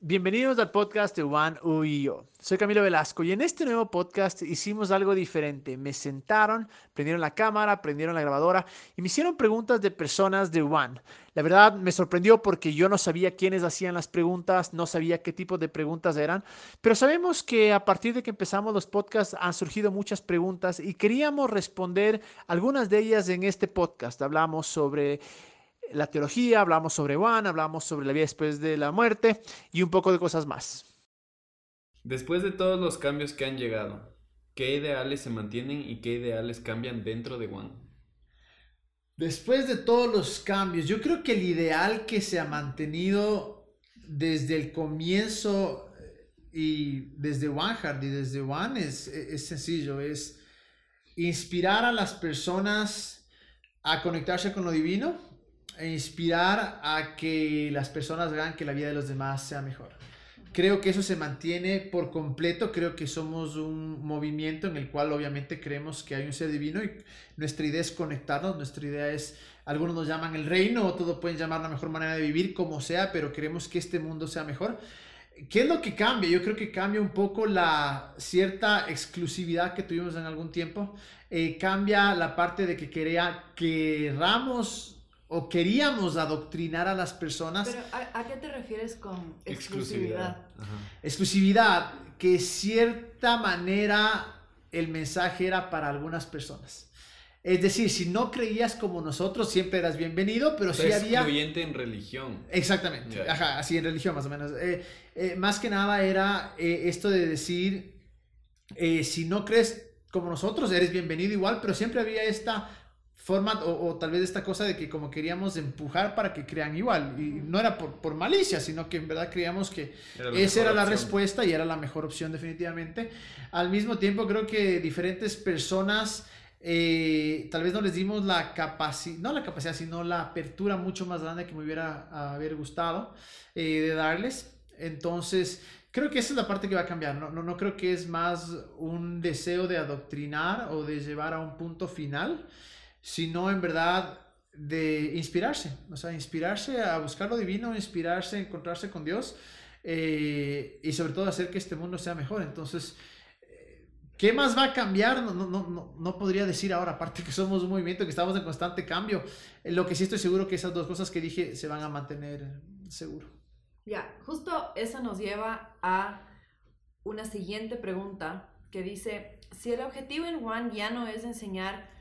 Bienvenidos al podcast de Juan U y yo. Soy Camilo Velasco y en este nuevo podcast hicimos algo diferente. Me sentaron, prendieron la cámara, prendieron la grabadora y me hicieron preguntas de personas de Juan. La verdad me sorprendió porque yo no sabía quiénes hacían las preguntas, no sabía qué tipo de preguntas eran, pero sabemos que a partir de que empezamos los podcasts han surgido muchas preguntas y queríamos responder algunas de ellas en este podcast. Hablamos sobre la teología, hablamos sobre Juan, hablamos sobre la vida después de la muerte y un poco de cosas más. Después de todos los cambios que han llegado, ¿qué ideales se mantienen y qué ideales cambian dentro de Juan? Después de todos los cambios, yo creo que el ideal que se ha mantenido desde el comienzo eh, y desde Hard y desde Juan es, es sencillo, es inspirar a las personas a conectarse con lo divino e inspirar a que las personas vean que la vida de los demás sea mejor. Creo que eso se mantiene por completo, creo que somos un movimiento en el cual obviamente creemos que hay un ser divino y nuestra idea es conectarnos, nuestra idea es, algunos nos llaman el reino, o todos pueden llamar la mejor manera de vivir, como sea, pero queremos que este mundo sea mejor. ¿Qué es lo que cambia? Yo creo que cambia un poco la cierta exclusividad que tuvimos en algún tiempo. Eh, cambia la parte de que quería, queramos o queríamos adoctrinar a las personas. Pero ¿a, qué te refieres con exclusividad? Exclusividad, que cierta manera el mensaje era para algunas personas. Es decir, si no creías como nosotros, siempre eras bienvenido, pero sí había... Excluyente en religión. Exactamente, ajá, así en religión más o menos. Eh, eh, más que nada era eh, esto de decir, si no crees como nosotros, eres bienvenido igual, pero siempre había esta forma o, tal vez esta cosa de que como queríamos empujar para que crean igual. Y no era por, por malicia sino que en verdad creíamos que esa era la respuesta y era la mejor opción definitivamente. Al mismo tiempo creo que diferentes personas eh, tal vez no les dimos la capacidad no la capacidad sino la apertura mucho más grande que me hubiera haber gustado eh, de darles. Entonces creo que esa es la parte que va a cambiar. No, no, no, creo que es más un deseo de adoctrinar o de llevar a un punto final, sino en verdad de inspirarse, o sea, inspirarse a buscar lo divino, inspirarse encontrarse con Dios eh, y sobre todo hacer que este mundo sea mejor. Entonces, eh, ¿qué más va a cambiar? No, no, no, no podría decir ahora, aparte que somos un movimiento que estamos en constante cambio. Eh, lo que sí estoy seguro que esas dos cosas que dije se van a mantener seguro. Ya, justo eso nos lleva a una siguiente pregunta que dice, si el objetivo en One ya no es enseñar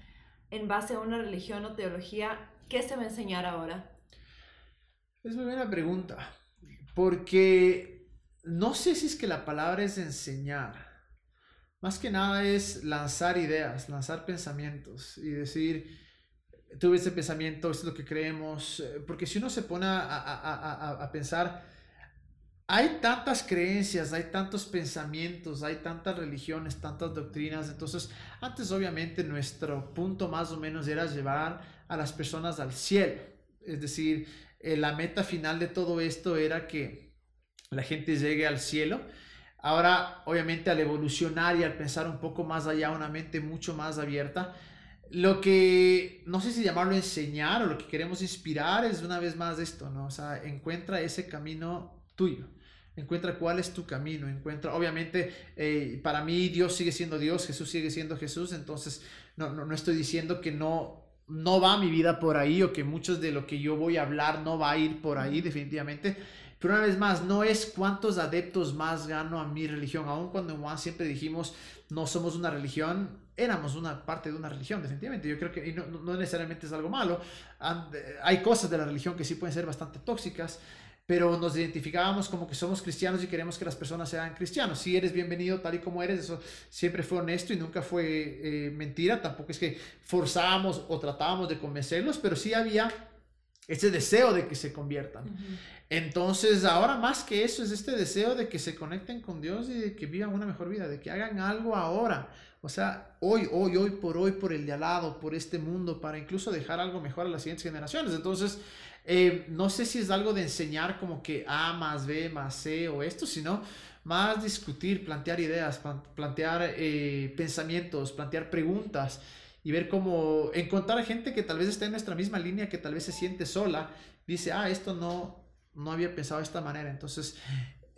en base a una religión o teología, ¿qué se va a enseñar ahora? Es muy buena pregunta, porque no sé si es que la palabra es enseñar. Más que nada es lanzar ideas, lanzar pensamientos y decir, tuve ese pensamiento, esto es lo que creemos, eh, porque si uno se pone a, pensar, hay tantas creencias, hay tantos pensamientos, hay tantas religiones, tantas doctrinas. Entonces, antes obviamente nuestro punto más o menos era llevar a las personas al cielo. Es decir, eh, la meta final de todo esto era que la gente llegue al cielo. Ahora, obviamente, al evolucionar y al pensar un poco más allá, una mente mucho más abierta, lo que no sé si llamarlo enseñar o lo que queremos inspirar es una vez más esto, ¿no? O sea, encuentra ese camino tuyo encuentra cuál es tu camino, encuentra, obviamente, eh, para mí Dios sigue siendo Dios, Jesús sigue siendo Jesús, entonces no, no, no, estoy diciendo que no, no va mi vida por ahí o que muchos de lo que yo voy a hablar no va a ir por ahí definitivamente, pero una vez más, no es cuántos adeptos más gano a mi religión, aun cuando en Juan siempre dijimos no somos una religión, éramos una parte de una religión, definitivamente. Yo creo que no, no necesariamente es algo malo. Hay cosas de la religión que sí pueden ser bastante tóxicas, pero nos identificábamos como que somos cristianos y queremos que las personas sean cristianos. Si eres bienvenido tal y como eres, eso siempre fue honesto y nunca fue eh, mentira. Tampoco es que forzábamos o tratábamos de convencerlos, pero sí había ese deseo de que se conviertan. Entonces, ahora más que eso es este deseo de que se conecten con Dios y de que vivan una mejor vida, de que hagan algo ahora. O sea, hoy, hoy, hoy por hoy, por el de al lado, por este mundo, para incluso dejar algo mejor a las siguientes generaciones. Entonces, eh, no sé si es algo de enseñar como que A más B más C o esto, sino más discutir, plantear ideas, plantear eh, pensamientos, plantear preguntas y ver cómo encontrar gente que tal vez esté en nuestra misma línea, que tal vez se siente sola, dice, ah, esto no, no había pensado de esta manera. Entonces,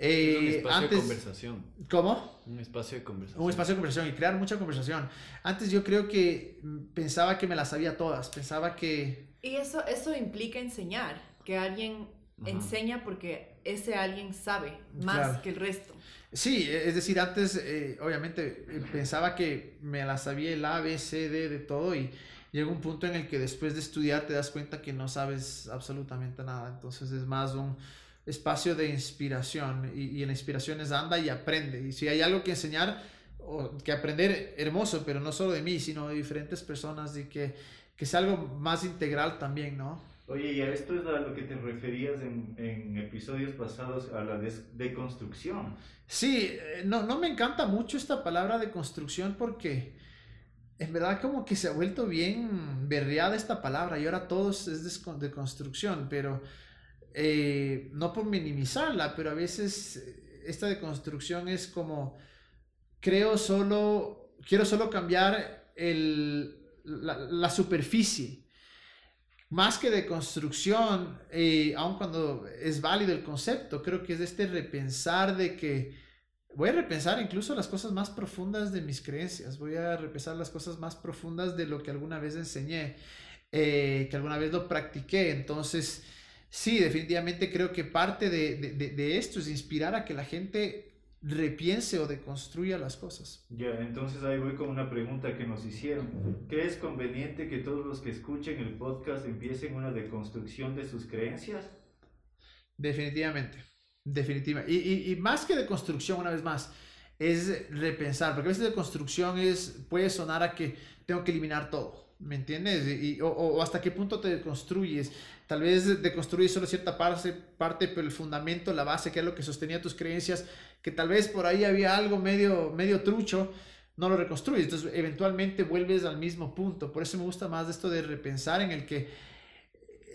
Es un Eh, espacio antes, de conversación. ¿Cómo? Un espacio de conversación. Un espacio de conversación y crear mucha conversación. Antes yo creo que pensaba que me las sabía todas, pensaba que... Y eso, eso implica enseñar, que alguien Ajá. enseña porque ese alguien sabe más Claro. que el resto. Sí, e- es decir, antes eh, obviamente eh, pensaba que me las sabía el A, B, C, D de todo y llega un punto en el que después de estudiar te das cuenta que no sabes absolutamente nada. Entonces es más un espacio de inspiración y, y en la inspiración es anda y aprende. Y si hay algo que enseñar o que aprender, hermoso, pero no solo de mí, sino de diferentes personas y que, que sea algo más integral también, ¿no? Oye, y a esto es a lo que te referías en, en episodios pasados, a la deconstrucción. Sí, eh, no, no me encanta mucho esta palabra de construcción porque en verdad como que se ha vuelto bien berreada esta palabra y ahora todo es de construcción, pero eh, no por minimizarla, pero a veces eh, esta de construcción es como creo solo, quiero solo cambiar el, la, la superficie. Más que de construcción, eh, aun cuando es válido el concepto, creo que es este repensar de que voy a repensar incluso las cosas más profundas de mis creencias, voy a repensar las cosas más profundas de lo que alguna vez enseñé, eh, que alguna vez lo practiqué. Entonces, sí, definitivamente creo que parte de, de- de- esto es inspirar a que la gente repiense o deconstruya las cosas. Ya, entonces ahí voy con una pregunta que nos hicieron. ¿Crees conveniente que todos los que escuchen el podcast empiecen una deconstrucción de sus creencias? Definitivamente, definitiva. Y, y- y más que de construcción, una vez más, es repensar, porque a veces de construcción es, puede sonar a que tengo que eliminar todo, ¿me entiendes? Y, o- o hasta qué punto te construyes. Tal vez deconstruyes solo cierta parte, parte, pero el fundamento, la base, que es lo que sostenía tus creencias, que tal vez por ahí había algo medio, medio trucho, no lo reconstruyes. Entonces, eventualmente vuelves al mismo punto. Por eso me gusta más esto de repensar en el que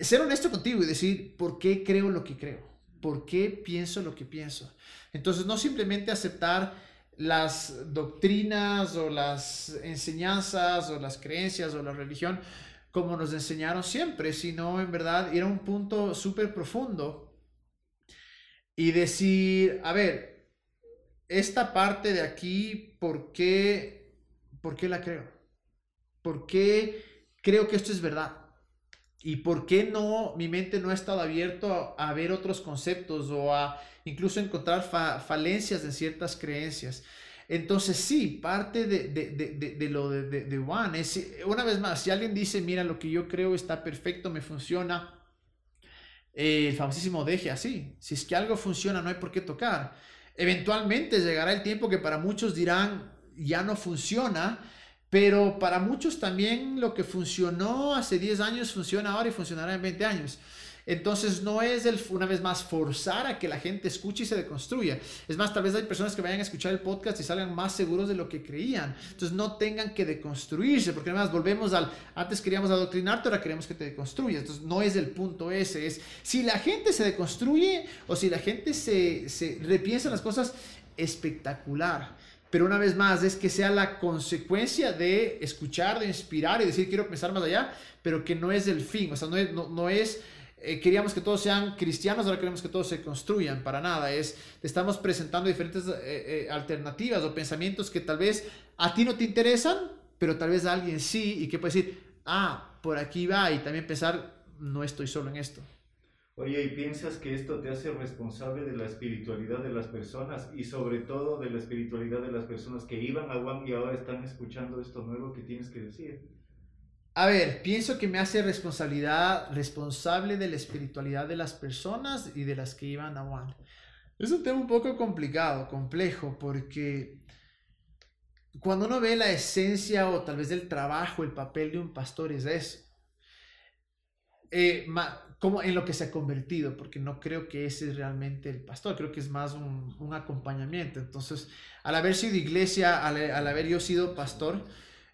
ser honesto contigo y decir por qué creo lo que creo, por qué pienso lo que pienso. Entonces, no simplemente aceptar las doctrinas o las enseñanzas o las creencias o la religión como nos enseñaron siempre, sino en verdad ir a un punto súper profundo y decir, a ver, esta parte de aquí, ¿por qué, ¿por qué la creo? ¿Por qué creo que esto es verdad? ¿Y por qué no, mi mente no ha estado abierto a, ver otros conceptos o a incluso encontrar fa- falencias en ciertas creencias? Entonces sí, parte de, de, de, de- lo de, Juan es, una vez más, si alguien dice, mira, lo que yo creo está perfecto, me funciona, eh, el famosísimo deje así. Si es que algo funciona, no hay por qué tocar. Eventualmente llegará el tiempo que para muchos dirán, ya no funciona, pero para muchos también lo que funcionó hace 10 años funciona ahora y funcionará en 20 años. Entonces no es el, una vez más forzar a que la gente escuche y se deconstruya. Es más, tal vez hay personas que vayan a escuchar el podcast y salgan más seguros de lo que creían. Entonces no tengan que deconstruirse, porque además volvemos al, antes queríamos adoctrinarte, ahora queremos que te deconstruyas. Entonces no es el punto ese, es si la gente se deconstruye o si la gente se, se repiensa las cosas, espectacular. Pero una vez más, es que sea la consecuencia de escuchar, de inspirar y decir quiero pensar más allá, pero que no es el fin. O sea, no es, no, no es eh, queríamos que todos sean cristianos, ahora queremos que todos se construyan, para nada. Es, estamos presentando diferentes eh, eh, alternativas o pensamientos que tal vez a ti no te interesan, pero tal vez a alguien sí, y que puede decir, ah, por aquí va, y también pensar, no estoy solo en esto. Oye, ¿y piensas que esto te hace responsable de la espiritualidad de las personas y sobre todo de la espiritualidad de las personas que iban a Juan y ahora están escuchando esto nuevo que tienes que decir? A ver, pienso que me hace responsabilidad, responsable de la espiritualidad de las personas y de las que iban a Juan. Es un tema un poco complicado, complejo, porque cuando uno ve la esencia o tal vez el trabajo, el papel de un pastor es eso. Eh, como en lo que se ha convertido, porque no creo que ese es realmente el pastor, creo que es más un, acompañamiento. Entonces, al haber sido iglesia, al, al haber yo sido pastor,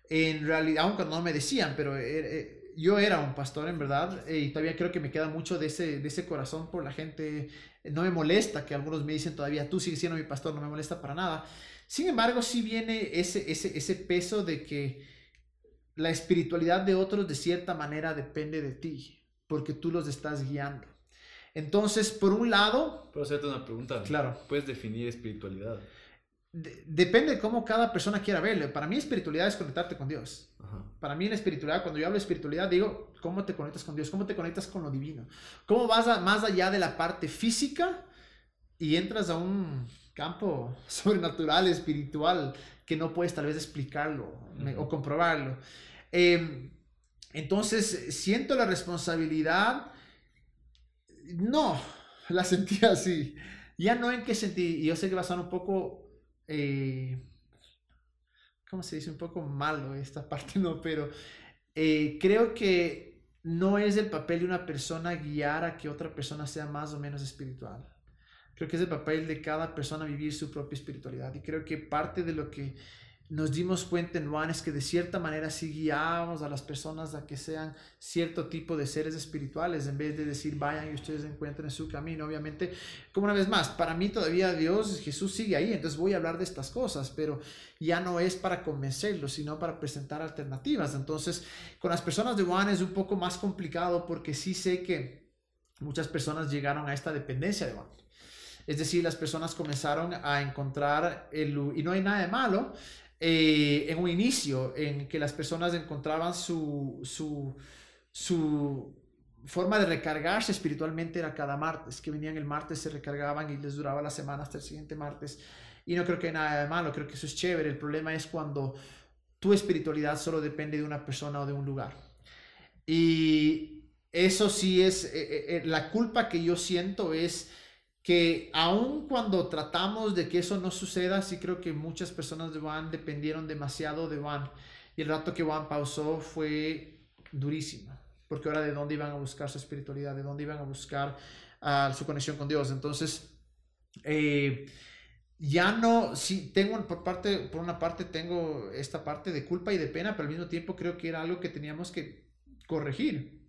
en realidad, aunque no me decían, pero eh, eh, yo era un pastor en verdad, y todavía creo que me queda mucho de ese, de ese corazón por la gente. No me molesta que algunos me dicen todavía, tú sigues siendo mi pastor, no me molesta para nada. Sin embargo, sí viene ese, ese, ese peso de que la espiritualidad de otros de cierta manera depende de ti, porque tú los estás guiando. Entonces, por un lado, Puedo hacerte una pregunta. claro, Puedes definir espiritualidad. de- depende de cómo cada persona quiera verlo. Para mí espiritualidad es conectarte con Dios. Ajá. Para mí en espiritualidad, cuando yo hablo de espiritualidad, digo, ¿cómo te conectas con Dios? ¿Cómo te conectas con lo divino? ¿Cómo vas a- más allá de la parte física y entras a un campo sobrenatural, espiritual, que no puedes tal vez explicarlo o comprobarlo? Eh, entonces, siento la responsabilidad. No, la sentí así. Ya no en qué sentí, yo sé que va a un poco, eh, ¿cómo se dice? Un poco malo esta parte, no, pero eh, creo que no es el papel de una persona guiar a que otra persona sea más o menos espiritual. Creo que es el papel de cada persona vivir su propia espiritualidad. Y creo que parte de lo que nos dimos cuenta en Juan es que de cierta manera sí guiábamos a las personas a que sean cierto tipo de seres espirituales en vez de decir vayan y ustedes encuentren su camino. Obviamente, como una vez más, para mí todavía Dios, Jesús sigue ahí, entonces voy a hablar de estas cosas, pero ya no es para convencerlos, sino para presentar alternativas. Entonces, con las personas de Juan es un poco más complicado porque sí sé que muchas personas llegaron a esta dependencia de Juan. Es decir, las personas comenzaron a encontrar el, y no hay nada de malo, eh, en un inicio en que las personas encontraban su, su, forma de recargarse espiritualmente era cada martes, que venían el martes, se recargaban y les duraba la semana hasta el siguiente martes. Y no creo que nada de malo, creo que eso es chévere. El problema es cuando tu espiritualidad solo depende de una persona o de un lugar. Y eso sí es, eh, eh, la culpa que yo siento es que aun cuando tratamos de que eso no suceda, sí creo que muchas personas de Juan dependieron demasiado de Juan. Y el rato que Juan pausó fue durísimo, porque ahora de dónde iban a buscar su espiritualidad, de dónde iban a buscar ah, su conexión con Dios. Entonces, eh, ya no, sí, tengo por parte, por una parte tengo esta parte de culpa y de pena, pero al mismo tiempo creo que era algo que teníamos que corregir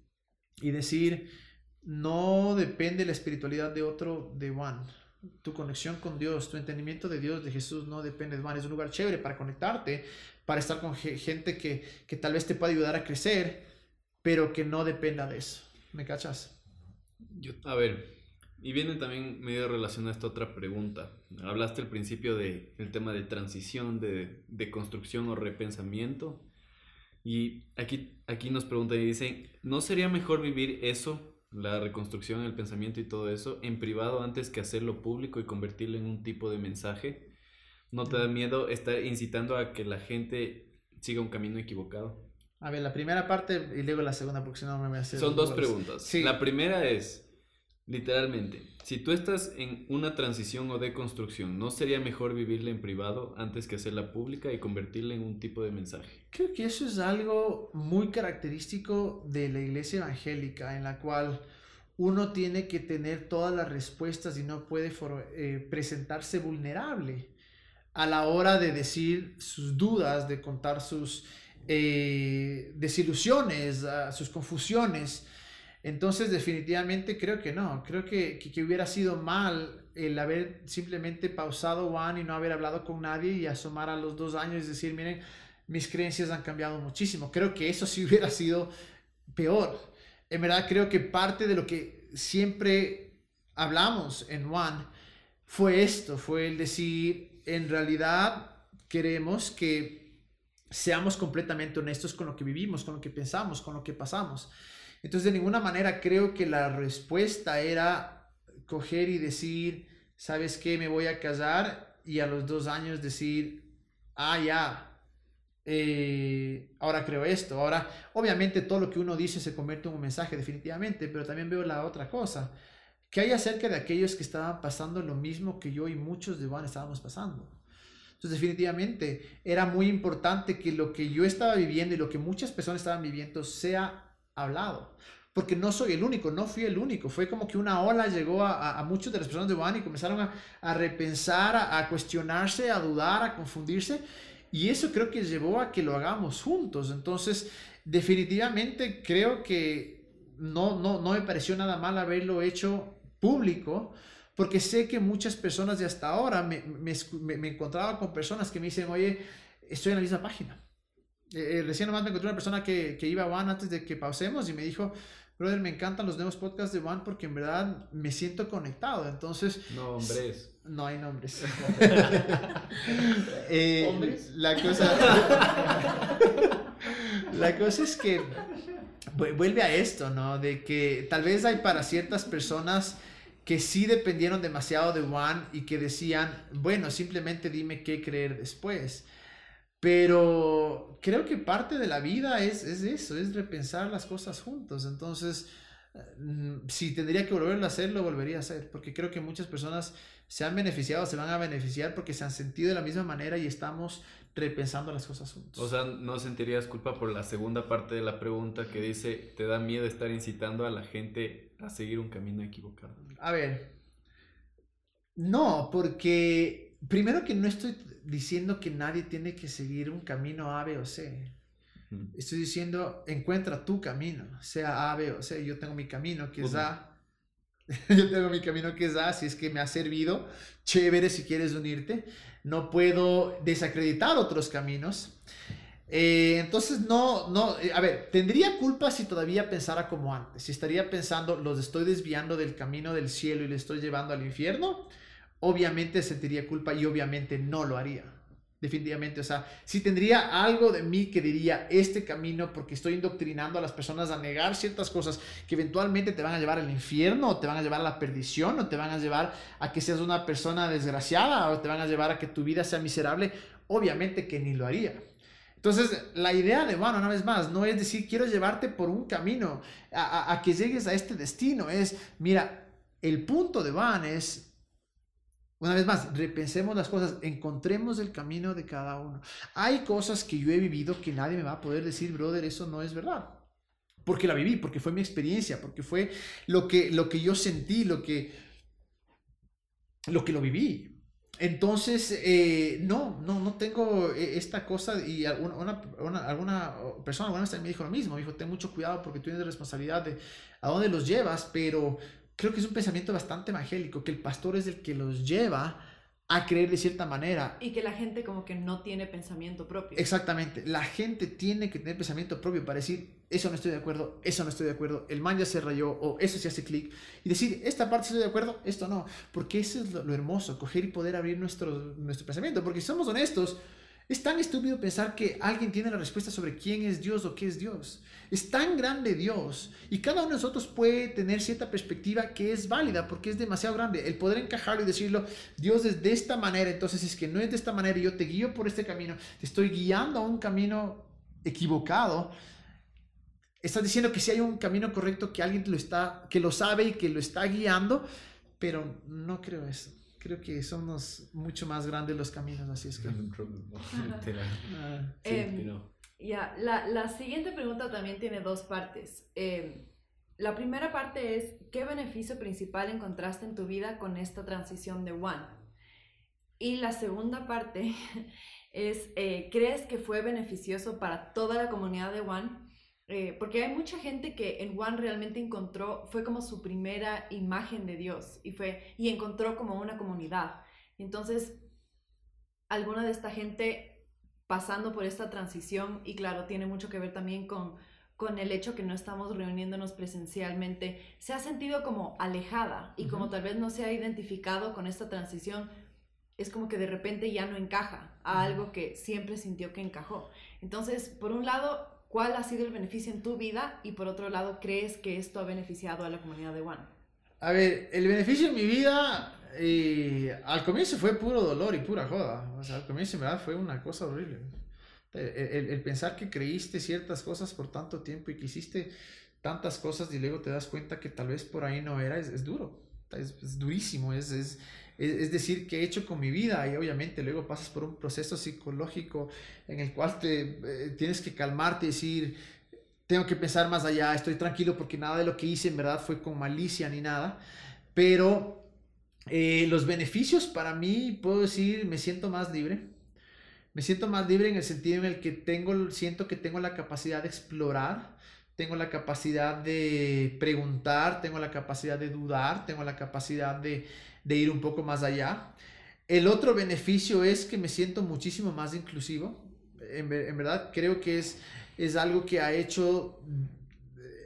y decir, no depende la espiritualidad de otro de Juan. Tu conexión con Dios, tu entendimiento de Dios, de Jesús, no depende de Juan. Es un lugar chévere para conectarte, para estar con ge- gente que, que tal vez te pueda ayudar a crecer, pero que no dependa de eso. ¿Me cachas? A ver, y viene también medio relacionada esta otra pregunta. Hablaste al principio de el tema de transición, de, de construcción o repensamiento. Y aquí, aquí nos preguntan y dicen, ¿no sería mejor vivir eso, la reconstrucción, el pensamiento y todo eso, en privado antes que hacerlo público y convertirlo en un tipo de mensaje? ¿No te da miedo estar incitando a que la gente siga un camino equivocado? A ver, la primera parte y luego la segunda, porque si no me voy a hacer... Son dos preguntas. Sí. La primera es, literalmente, si tú estás en una transición o deconstrucción, ¿no sería mejor vivirla en privado antes que hacerla pública y convertirla en un tipo de mensaje? Creo que eso es algo muy característico de la iglesia evangélica, en la cual uno tiene que tener todas las respuestas y no puede eh, presentarse vulnerable a la hora de decir sus dudas, de contar sus eh, desilusiones, ah, sus confusiones. Entonces, definitivamente creo que no. Creo que, que, hubiera sido mal el haber simplemente pausado One y no haber hablado con nadie y asomar a los dos años y decir, miren, mis creencias han cambiado muchísimo. Creo que eso sí hubiera sido peor. En verdad, creo que parte de lo que siempre hablamos en One fue esto, fue el decir, en realidad queremos que seamos completamente honestos con lo que vivimos, con lo que pensamos, con lo que pasamos. Entonces, de ninguna manera creo que la respuesta era coger y decir, ¿sabes qué? Me voy a casar y a los dos años decir, ah, ya, eh, ahora creo esto. Ahora, obviamente todo lo que uno dice se convierte en un mensaje definitivamente, pero también veo la otra cosa. que hay acerca de aquellos que estaban pasando lo mismo que yo y muchos de Juan estábamos pasando? Entonces, definitivamente, era muy importante que lo que yo estaba viviendo y lo que muchas personas estaban viviendo sea hablado. Porque no soy el único, no fui el único. Fue como que una ola llegó a, a, a muchas de las personas de Juan y comenzaron a, a repensar, a, cuestionarse, a dudar, a confundirse. Y eso creo que llevó a que lo hagamos juntos. Entonces, definitivamente creo que no, no, no me pareció nada mal haberlo hecho público, porque sé que muchas personas de hasta ahora me, me, me encontraba con personas que me dicen, oye, estoy en la misma página. Eh, recién nomás me encontré una persona que, que iba a One antes de que pausemos y me dijo, brother, me encantan los nuevos podcasts de One porque en verdad me siento conectado. Entonces, No, hombres. no hay nombres. Eh, ¿Hombres? La cosa. la cosa es que vu- vuelve a esto, ¿no? De que tal vez hay para ciertas personas que sí dependieron demasiado de One y que decían, bueno, simplemente dime qué creer después. Pero creo que parte de la vida es, es eso, es repensar las cosas juntos. Entonces, mm, si tendría que volverlo a hacer, lo volvería a hacer, porque creo que muchas personas se han beneficiado, se van a beneficiar porque se han sentido de la misma manera y estamos repensando las cosas juntos. O sea, ¿no sentirías culpa por la segunda parte de la pregunta que dice, te da miedo estar incitando a la gente a seguir un camino equivocado? A ver, no, porque primero que no estoy diciendo que nadie tiene que seguir un camino A, B o C. Mm. Estoy diciendo, encuentra tu camino, sea A, B o C. Yo tengo mi camino que es. A. Yo tengo mi camino que es A, si es que me ha servido. Chévere si quieres unirte. No puedo desacreditar otros caminos. Eh, entonces, no, no, eh, a ver, tendría culpa si todavía pensara como antes. Si estaría pensando, los estoy desviando del camino del cielo y les estoy llevando al infierno, obviamente sentiría culpa y obviamente no lo haría. Definitivamente, o sea, si tendría algo de mí que diría este camino porque estoy indoctrinando a las personas a negar ciertas cosas que eventualmente te van a llevar al infierno o te van a llevar a la perdición o te van a llevar a que seas una persona desgraciada o te van a llevar a que tu vida sea miserable, obviamente que ni lo haría. Entonces, la idea de, bueno, una vez más, no es decir, quiero llevarte por un camino a, a- a que llegues a este destino. Es, mira, el punto de Van es, una vez más, repensemos las cosas, encontremos el camino de cada uno. Hay cosas que yo he vivido que nadie me va a poder decir, brother, eso no es verdad. Porque la viví, porque fue mi experiencia, porque fue lo que, lo que yo sentí, lo que, lo que lo viví. Entonces, eh, no, no, no tengo eh, esta cosa y alguna, una, una- alguna persona alguna vez me dijo lo mismo, me dijo, ten mucho cuidado porque tú tienes responsabilidad de a dónde los llevas, pero creo que es un pensamiento bastante evangélico, que el pastor es el que los lleva a creer de cierta manera. Y que la gente como que no tiene pensamiento propio. Exactamente, la gente tiene que tener pensamiento propio para decir, eso no estoy de acuerdo, eso no estoy de acuerdo, el man ya se rayó o eso se hace clic y decir, esta parte estoy de acuerdo, esto no, porque eso es lo, lo hermoso, coger y poder abrir nuestro, nuestro pensamiento, porque si somos honestos, es tan estúpido pensar que alguien tiene la respuesta sobre quién es Dios o qué es Dios. Es tan grande Dios y cada uno de nosotros puede tener cierta perspectiva que es válida porque es demasiado grande. El poder encajarlo y decirlo, Dios es de esta manera, entonces es que no es de esta manera y yo te guío por este camino, te estoy guiando a un camino equivocado. Estás diciendo que si hay un camino correcto que alguien lo está, que lo sabe y que lo está guiando, pero no creo eso. Creo que somos mucho más grandes los caminos, así es que. Ah, Sí, Em, pero- Ya, la, la siguiente pregunta también tiene dos partes. Eh, la primera parte es, ¿qué beneficio principal encontraste en tu vida con esta transición de One? Y la segunda parte es, eh, ¿crees que fue beneficioso para toda la comunidad de One? Eh, porque hay mucha gente que en One realmente encontró, fue como su primera imagen de Dios y, fue, y encontró como una comunidad. Entonces, alguna de esta gente pasando por esta transición y claro, tiene mucho que ver también con, con el hecho que no estamos reuniéndonos presencialmente, se ha sentido como alejada y como tal vez no se ha identificado con esta transición, es como que de repente ya no encaja a algo que siempre sintió que encajó. Entonces, por un lado, ¿cuál ha sido el beneficio en tu vida? Y por otro lado, ¿crees que esto ha beneficiado a la comunidad de One? A ver, el beneficio en mi vida eh, al comienzo fue puro dolor y pura joda. O sea, al comienzo en verdad fue una cosa horrible. El, el- el pensar que creíste ciertas cosas por tanto tiempo y que hiciste tantas cosas y luego te das cuenta que tal vez por ahí no era, es, es duro. Es, es durísimo. Es, es, es, decir, que he hecho con mi vida y obviamente luego pasas por un proceso psicológico en el cual te eh, tienes que calmarte y decir, tengo que pensar más allá, estoy tranquilo porque nada de lo que hice en verdad fue con malicia ni nada, pero eh, los beneficios para mí, puedo decir, me siento más libre. Me siento más libre en el sentido en el que tengo, siento que tengo la capacidad de explorar, tengo la capacidad de preguntar, tengo la capacidad de dudar, tengo la capacidad de, de ir un poco más allá. El otro beneficio es que me siento muchísimo más inclusivo. En, en verdad creo que es, es algo que ha hecho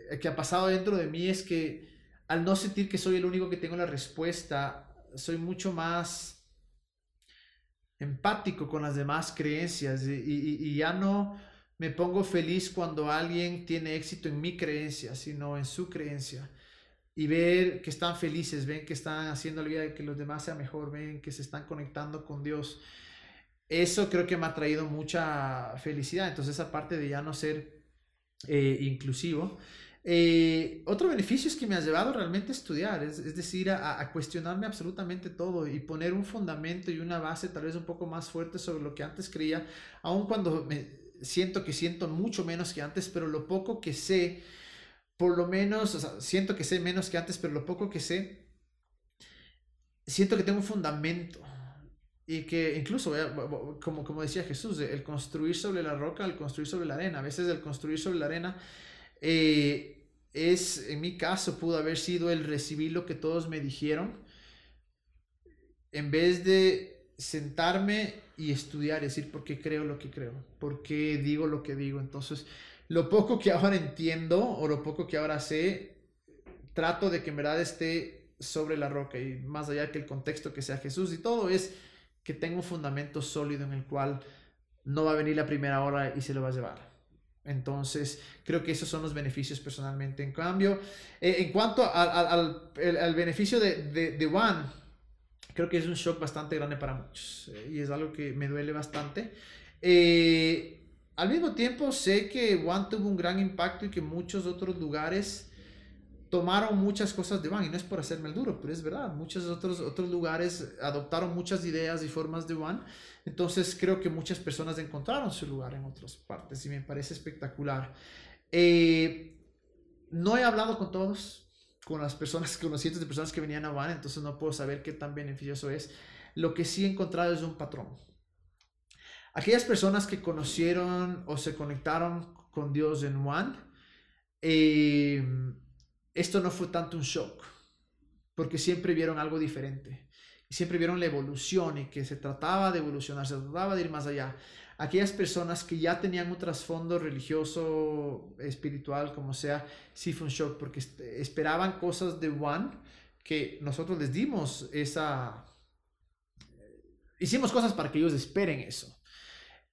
eh, que ha pasado dentro de mí es que al no sentir que soy el único que tengo la respuesta, soy mucho más empático con las demás creencias y, y, ya no me pongo feliz cuando alguien tiene éxito en mi creencia, sino en su creencia. Y ver que están felices, ven que están haciendo la vida que los demás sea mejor, ven que se están conectando con Dios. Eso creo que me ha traído mucha felicidad. Entonces, esa parte de ya no ser eh, inclusivo. Eh, otro beneficio es que me ha llevado realmente a estudiar, es, decir, a, cuestionarme absolutamente todo y poner un fundamento y una base tal vez un poco más fuerte sobre lo que antes creía, aun cuando me siento que siento mucho menos que antes, pero lo poco que sé, por lo menos, siento que sé menos que antes, pero lo poco que sé, siento que tengo un fundamento. Y que incluso, como, como decía Jesús, el construir sobre la roca, el construir sobre la arena, a veces el construir sobre la arena eh, es, en mi caso, pudo haber sido el recibir lo que todos me dijeron, en vez de sentarme y estudiar, decir por qué creo lo que creo, por qué digo lo que digo. Entonces, lo poco que ahora entiendo o lo poco que ahora sé, trato de que en verdad esté sobre la roca y más allá que el contexto que sea Jesús y todo es que tenga un fundamento sólido en el cual no va a venir la primera hora y se lo va a llevar. Entonces, creo que esos son los beneficios personalmente. En cambio, eh, en cuanto al, al, beneficio de, de, de, One, creo que es un shock bastante grande para muchos eh, y es algo que me duele bastante. Eh, al mismo tiempo, sé que One tuvo un gran impacto y que muchos otros lugares tomaron muchas cosas de One, y no es por hacerme el duro, pero es verdad, muchos otros, otros lugares adoptaron muchas ideas y formas de One entonces creo que muchas personas encontraron su lugar en otras partes y me parece espectacular. Eh, no he hablado con todos, con las personas, con los cientos de personas que venían a Van, entonces no puedo saber qué tan beneficioso es. Lo que sí he encontrado es un patrón. Aquellas personas que conocieron o se conectaron con Dios en One, eh, esto no fue tanto un shock, porque siempre vieron algo diferente siempre vieron la evolución y que se trataba de evolucionar, se trataba de ir más allá. Aquellas personas que ya tenían un trasfondo religioso, espiritual, como sea, sí fue un shock porque esperaban cosas de One que nosotros les dimos esa... Hicimos cosas para que ellos esperen eso.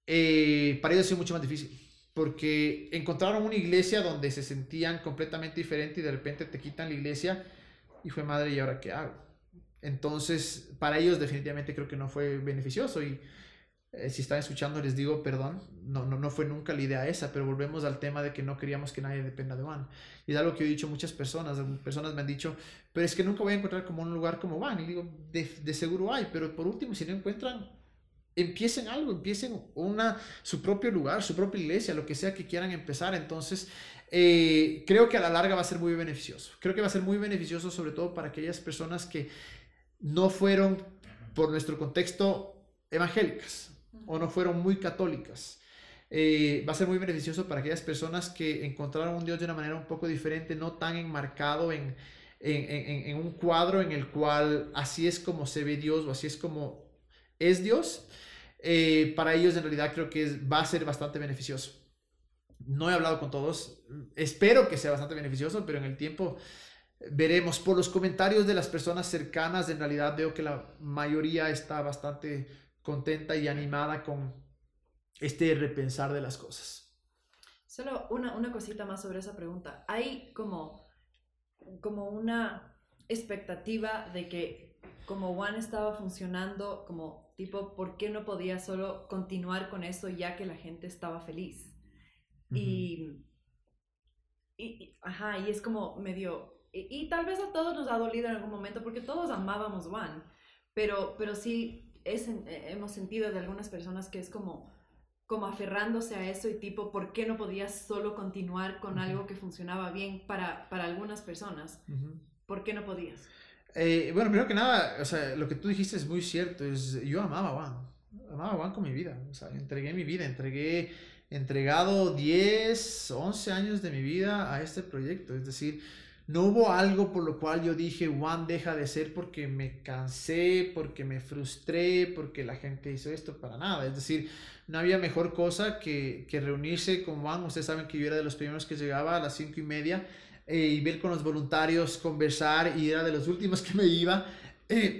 Eh, para ellos ha sido mucho más difícil porque encontraron una iglesia donde se sentían completamente diferente y de repente te quitan la iglesia y fue madre, ¿y ahora qué hago? Entonces, para ellos definitivamente creo que no fue beneficioso y eh, si están escuchando les digo perdón, no, no, no fue nunca la idea esa, pero volvemos al tema de que no queríamos que nadie dependa de Van. Y es algo que he dicho muchas personas, personas me han dicho, pero es que nunca voy a encontrar como un lugar como Van. Y digo, de, de seguro hay, pero por último, si no encuentran, empiecen algo, empiecen una, su propio lugar, su propia iglesia, lo que sea que quieran empezar. Entonces, eh, creo que a la larga va a ser muy beneficioso. Creo que va a ser muy beneficioso sobre todo para aquellas personas que no fueron, por nuestro contexto, evangélicas o no fueron muy católicas. Eh, va a ser muy beneficioso para aquellas personas que encontraron un Dios de una manera un poco diferente, no tan enmarcado en, en, un cuadro en el cual así es como se ve Dios o así es como es Dios. Eh, para ellos en realidad creo que va a ser bastante beneficioso. No he hablado con todos, espero que sea bastante beneficioso, pero en el tiempo veremos. Por los comentarios de las personas cercanas, en realidad veo que la mayoría está bastante contenta y animada con este repensar de las cosas. Solo una, una cosita más sobre esa pregunta. Hay como, como una expectativa de que como One estaba funcionando, como tipo, ¿por qué no podía solo continuar con eso ya que la gente estaba feliz? y, y, ajá, y es como medio, y, tal vez a todos nos ha dolido en algún momento porque todos amábamos One, pero, pero sí es, eh, hemos sentido de algunas personas que es como, como aferrándose a eso y tipo, ¿por qué no podías solo continuar con algo que funcionaba bien para, para algunas personas? ¿Por qué no podías? Eh, bueno, primero que nada, o sea, lo que tú dijiste es muy cierto. Es, yo amaba One, amaba One con mi vida. O sea, entregué mi vida, entregué, entregado 10, 11 años de mi vida a este proyecto. Es decir, no hubo algo por lo cual yo dije, Juan deja de ser porque me cansé, porque me frustré, porque la gente hizo esto, para nada. Es decir, no había mejor cosa que, que reunirse con Juan. Ustedes saben que yo era de los primeros que llegaba a las cinco y media eh, y ver con los voluntarios, conversar y era de los últimos que me iba eh,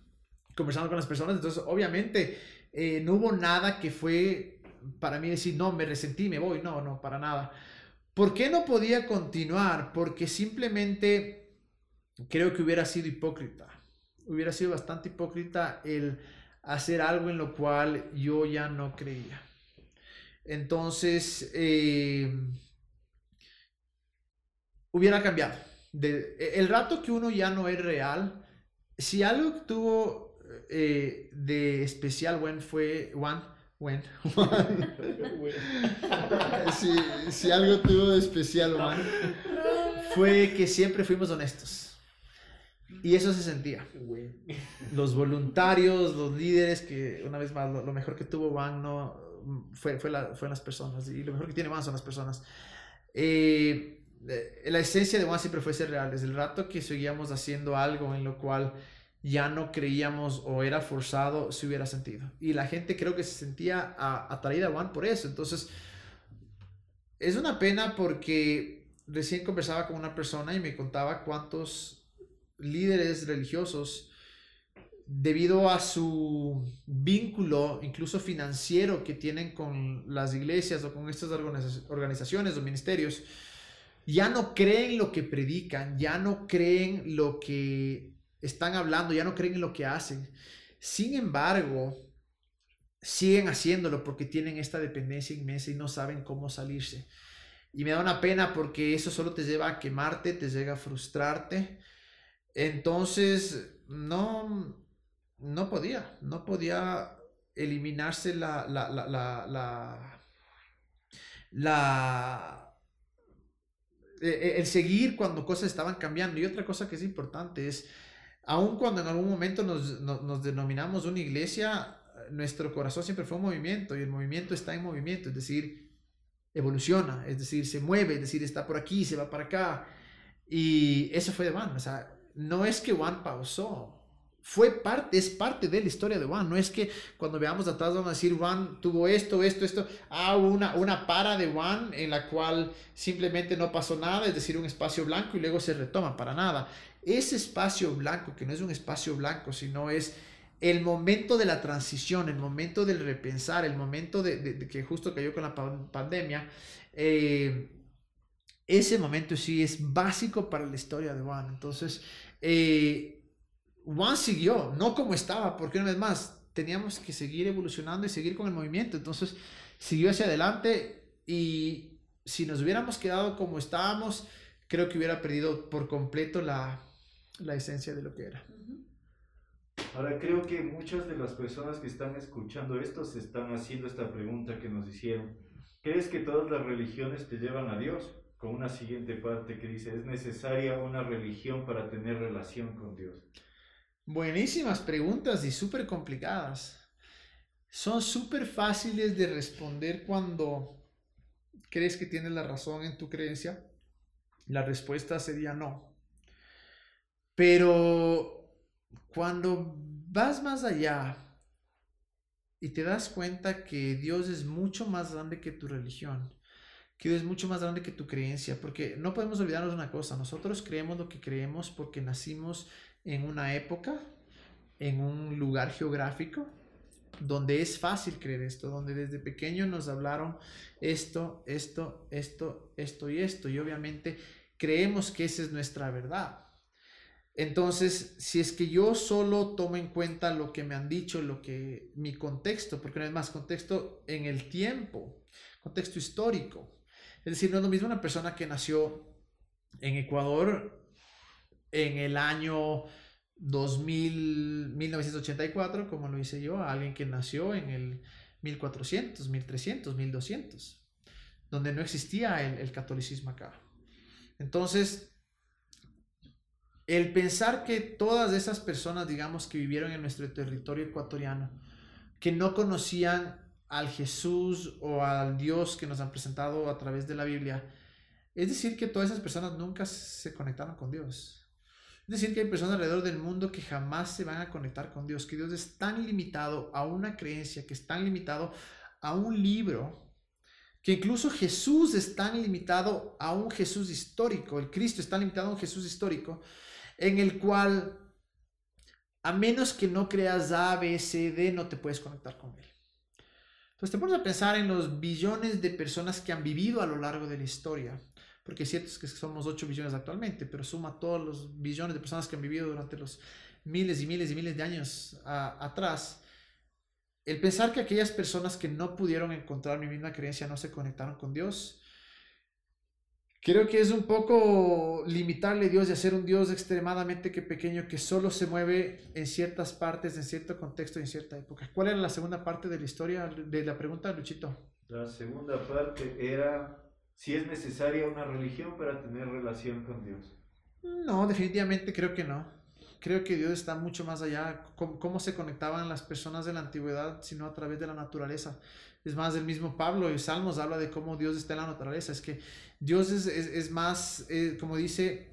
conversando con las personas. Entonces, obviamente, eh, no hubo nada que fue para mí decir, no, me resentí, me voy. No, no, para nada. ¿Por qué no podía continuar? Porque simplemente creo que hubiera sido hipócrita. Hubiera sido bastante hipócrita el hacer algo en lo cual yo ya no creía. Entonces, eh, hubiera cambiado. el rato que uno ya no es real, si algo tuvo eh, de especial, Juan, fue Juan, Juan, si, si, algo tuvo de especial, Juan, fue que siempre fuimos honestos. Y eso se sentía. Los voluntarios, los líderes, que una vez más, lo, mejor que tuvo Juan no, fue, fue, la, fue las personas. Y lo mejor que tiene Juan son las personas. Eh, la esencia de Juan siempre fue ser real. Desde el rato que seguíamos haciendo algo en lo cual ya no creíamos o era forzado, se hubiera sentido. Y la gente creo que se sentía atraída a Juan por eso. Entonces, es una pena porque recién conversaba con una persona y me contaba cuántos líderes religiosos, debido a su vínculo, incluso financiero, que tienen con las iglesias o con estas organizaciones o ministerios, ya no creen lo que predican, ya no creen lo que están hablando, ya no creen en lo que hacen. Sin embargo, siguen haciéndolo porque tienen esta dependencia inmensa y no saben cómo salirse. Y me da una pena porque eso solo te lleva a quemarte, te llega a frustrarte. Entonces, no, no podía, no podía eliminarse la, la, la, la, el seguir cuando cosas estaban cambiando. Y otra cosa que es importante es aun cuando en algún momento nos, nos, denominamos una iglesia, nuestro corazón siempre fue un movimiento y el movimiento está en movimiento, es decir, evoluciona, es decir, se mueve, es decir, está por aquí, se va para acá. Y eso fue de Juan, o sea, no es que Juan pausó, fue parte, es parte de la historia de Juan. No es que cuando veamos atrás vamos a decir Juan tuvo esto, esto, esto. Ah, una, una para de Juan en la cual simplemente no pasó nada, es decir, un espacio blanco y luego se retoma para nada ese espacio blanco, que no es un espacio blanco, sino es el momento de la transición, el momento del repensar, el momento de, que justo cayó con la pandemia, eh, ese momento sí es básico para la historia de Juan. Entonces, eh, Juan siguió, no como estaba, porque una vez más, teníamos que seguir evolucionando y seguir con el movimiento. Entonces, siguió hacia adelante y si nos hubiéramos quedado como estábamos, creo que hubiera perdido por completo la, la esencia de lo que era. Ahora creo que muchas de las personas que están escuchando esto se están haciendo esta pregunta que nos hicieron. ¿Crees que todas las religiones te llevan a Dios? Con una siguiente parte que dice, ¿es necesaria una religión para tener relación con Dios? Buenísimas preguntas y súper complicadas. Son súper fáciles de responder cuando crees que tienes la razón en tu creencia. La respuesta sería no. Pero cuando vas más allá y te das cuenta que Dios es mucho más grande que tu religión, que Dios es mucho más grande que tu creencia, porque no podemos olvidarnos de una cosa, nosotros creemos lo que creemos porque nacimos en una época, en un lugar geográfico, donde es fácil creer esto, donde desde pequeño nos hablaron esto, esto, esto, esto y esto, y obviamente creemos que esa es nuestra verdad. Entonces, si es que yo solo tomo en cuenta lo que me han dicho, lo que mi contexto, porque no es más contexto en el tiempo, contexto histórico. Es decir, no es lo mismo una persona que nació en Ecuador en el año 2000, 1984, como lo hice yo, a alguien que nació en el 1400, 1300, 1200, donde no existía el, el catolicismo acá. Entonces, el pensar que todas esas personas, digamos, que vivieron en nuestro territorio ecuatoriano, que no conocían al Jesús o al Dios que nos han presentado a través de la Biblia, es decir que todas esas personas nunca se conectaron con Dios. Es decir, que hay personas alrededor del mundo que jamás se van a conectar con Dios, que Dios es tan limitado a una creencia, que es tan limitado a un libro, que incluso Jesús es tan limitado a un Jesús histórico, el Cristo está limitado a un Jesús histórico, en el cual, a menos que no creas A, B, C, D, no te puedes conectar con Él. Entonces te pones a pensar en los billones de personas que han vivido a lo largo de la historia porque es cierto que somos 8 billones actualmente, pero suma todos los billones de personas que han vivido durante los miles y miles y miles de años atrás, el pensar que aquellas personas que no pudieron encontrar mi misma creencia no se conectaron con Dios, creo que es un poco limitarle a Dios y hacer un Dios extremadamente que pequeño que solo se mueve en ciertas partes, en cierto contexto y en cierta época. ¿Cuál era la segunda parte de la historia de la pregunta, Luchito? La segunda parte era si es necesaria una religión para tener relación con Dios. No, definitivamente creo que no. Creo que Dios está mucho más allá. ¿Cómo, se conectaban las personas de la antigüedad, sino a través de la naturaleza? Es más, el mismo Pablo y Salmos habla de cómo Dios está en la naturaleza. Es que Dios es, es, más, eh, como dice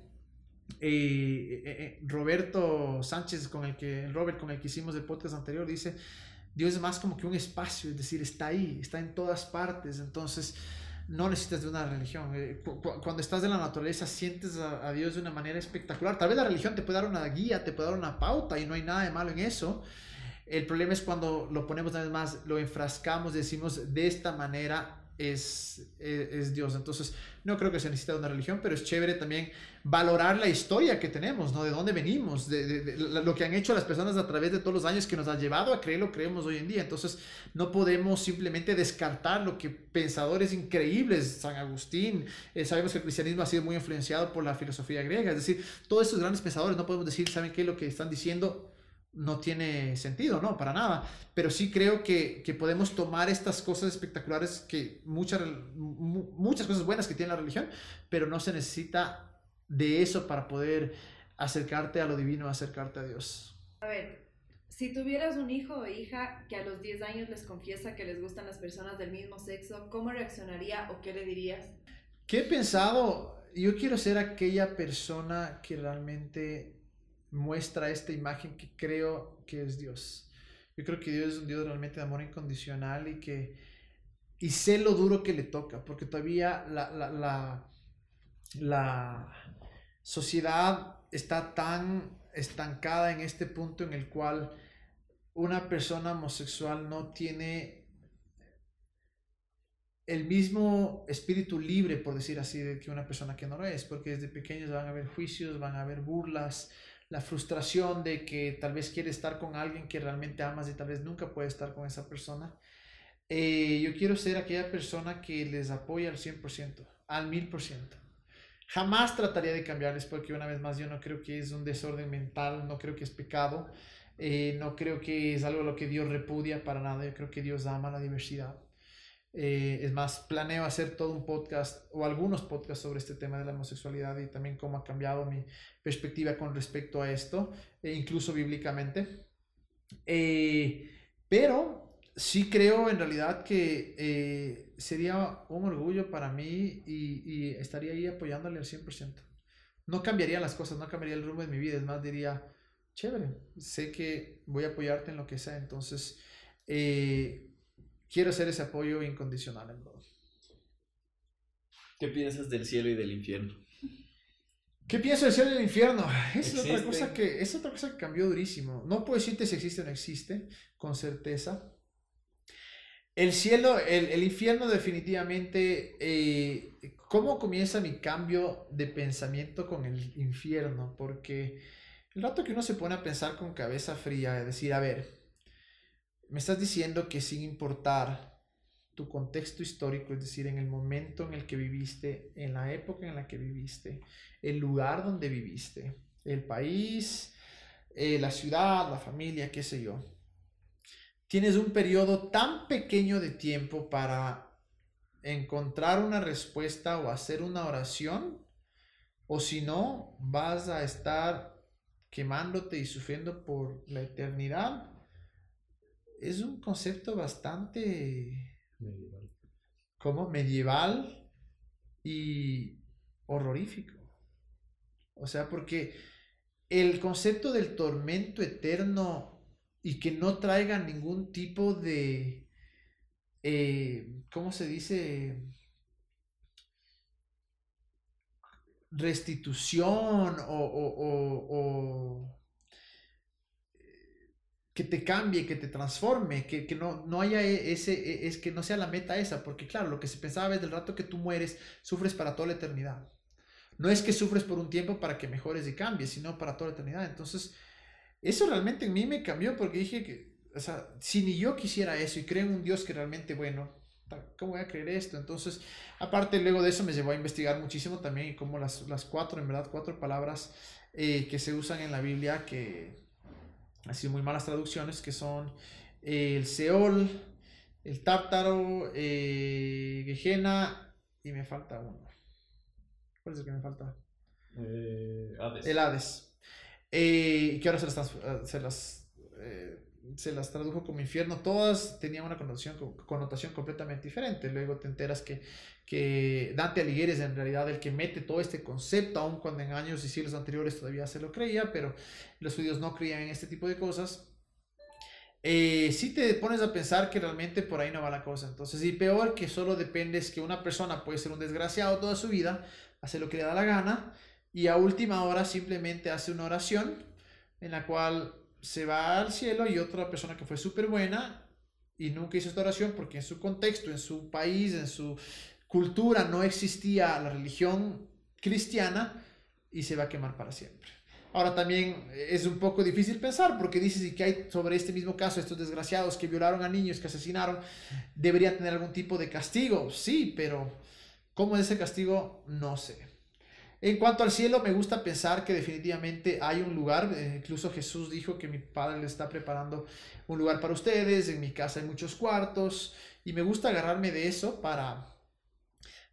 eh, eh, Roberto Sánchez, con el que, Robert, con el que hicimos el podcast anterior, dice, Dios es más como que un espacio, es decir, está ahí, está en todas partes. Entonces, no necesitas de una religión. Eh, cuando estás en la naturaleza sientes a, Dios de una manera espectacular. Tal vez la religión te puede dar una guía, te puede dar una pauta y no hay nada de malo en eso. El problema es cuando lo ponemos una vez más, lo enfrascamos, decimos de esta manera es, es, Dios. Entonces, no creo que se necesite una religión, pero es chévere también valorar la historia que tenemos, ¿no? De dónde venimos, de, lo que han hecho las personas a través de todos los años que nos ha llevado a creer lo que creemos hoy en día. Entonces, no podemos simplemente descartar lo que pensadores increíbles, San Agustín, eh, sabemos que el cristianismo ha sido muy influenciado por la filosofía griega, es decir, todos estos grandes pensadores no podemos decir, ¿saben qué? Lo que están diciendo no tiene sentido, no, para nada. Pero sí creo que, podemos tomar estas cosas espectaculares, que muchas, muchas cosas buenas que tiene la religión, pero no se necesita de eso para poder acercarte a lo divino, acercarte a Dios. A ver, si tuvieras un hijo o hija que a los 10 años les confiesa que les gustan las personas del mismo sexo, ¿cómo reaccionaría o qué le dirías? ¿Qué he pensado? Yo quiero ser aquella persona que realmente muestra esta imagen que creo que es Dios. Yo creo que Dios es un Dios realmente de amor incondicional y que y sé lo duro que le toca, porque todavía la, la, la, sociedad está tan estancada en este punto en el cual una persona homosexual no tiene el mismo espíritu libre, por decir así, de que una persona que no lo es, porque desde pequeños van a haber juicios, van a haber burlas, la frustración de que tal vez quiere estar con alguien que realmente amas y tal vez nunca puede estar con esa persona. Eh, yo quiero ser aquella persona que les apoya al 100%, al 1000%. Jamás trataría de cambiarles porque una vez más yo no creo que es un desorden mental, no creo que es pecado, eh, no creo que es algo lo que Dios repudia para nada, yo creo que Dios ama la diversidad. Eh, es más, planeo hacer todo un podcast o algunos podcasts sobre este tema de la homosexualidad y también cómo ha cambiado mi perspectiva con respecto a esto, e incluso bíblicamente. Eh, pero sí creo en realidad que eh, sería un orgullo para mí y, estaría ahí apoyándole al 100%. No cambiaría las cosas, no cambiaría el rumbo de mi vida, es más, diría, chévere, sé que voy a apoyarte en lo que sea, entonces... quiero ser ese apoyo incondicional en todo. ¿Qué piensas del cielo y del infierno? ¿Qué pienso del cielo y del infierno? Es otra, cosa que, es otra cosa que cambió durísimo. No puedo decirte si existe o no existe, con certeza. El cielo, el, infierno definitivamente, eh, ¿cómo comienza mi cambio de pensamiento con el infierno? Porque el rato que uno se pone a pensar con cabeza fría, es decir, a ver, me estás diciendo que sin importar tu contexto histórico, es decir, en el momento en el que viviste, en la época en la que viviste, el lugar donde viviste, el país, eh, la ciudad, la familia, qué sé yo, tienes un periodo tan pequeño de tiempo para encontrar una respuesta o hacer una oración, o si no, vas a estar quemándote y sufriendo por la eternidad es un concepto bastante medieval. como medieval y horrorífico. O sea, porque el concepto del tormento eterno y que no traiga ningún tipo de, eh, ¿cómo se dice? Restitución o, que te cambie, que te transforme, que, que no, no haya e- ese, e- es que no sea la meta esa, porque claro, lo que se pensaba es del rato que tú mueres, sufres para toda la eternidad. No es que sufres por un tiempo para que mejores y cambies, sino para toda la eternidad. Entonces, eso realmente en mí me cambió porque dije que, o sea, si ni yo quisiera eso y creo en un Dios que realmente, bueno, ¿cómo voy a creer esto? Entonces, aparte luego de eso me llevó a investigar muchísimo también como las, las cuatro, en verdad, cuatro palabras eh, que se usan en la Biblia que han sido muy malas traducciones, que son eh, el Seol, el Tártaro, eh, Gehenna y me falta uno. ¿Cuál es el que me falta? Eh, Hades. El Hades. Eh, que ahora se las, trans- se las, eh, se las tradujo como infierno. Todas tenían una connotación, connotación completamente diferente. Luego te enteras que, que Dante Alighieri es en realidad el que mete todo este concepto, aun cuando en años y siglos anteriores todavía se lo creía, pero los judíos no creían en este tipo de cosas. Eh, si te pones a pensar que realmente por ahí no va la cosa. Entonces, y peor que solo dependes que una persona puede ser un desgraciado toda su vida, hace lo que le da la gana, y a última hora simplemente hace una oración en la cual se va al cielo y otra persona que fue súper buena y nunca hizo esta oración porque en su contexto, en su país, en su cultura no existía la religión cristiana y se va a quemar para siempre. Ahora también es un poco difícil pensar porque dices que hay sobre este mismo caso estos desgraciados que violaron a niños, que asesinaron, deberían tener algún tipo de castigo. Sí, pero ¿cómo es ese castigo? No sé. En cuanto al cielo, me gusta pensar que definitivamente hay un lugar, eh, incluso Jesús dijo que mi Padre le está preparando un lugar para ustedes, en mi casa hay muchos cuartos, y me gusta agarrarme de eso para,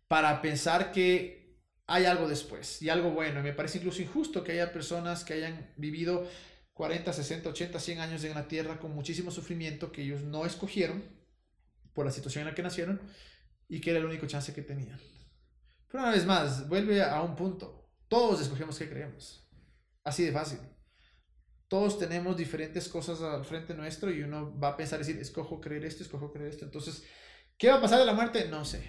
para pensar que hay algo después y algo bueno. Y me parece incluso injusto que haya personas que hayan vivido 40, 60, 80, 100 años en la tierra con muchísimo sufrimiento que ellos no escogieron por la situación en la que nacieron y que era el único chance que tenían. Pero una vez más, vuelve a un punto. Todos escogemos qué creemos. Así de fácil. Todos tenemos diferentes cosas al frente nuestro y uno va a pensar, decir, escojo creer esto, escojo creer esto. Entonces, ¿qué va a pasar de la muerte? No sé.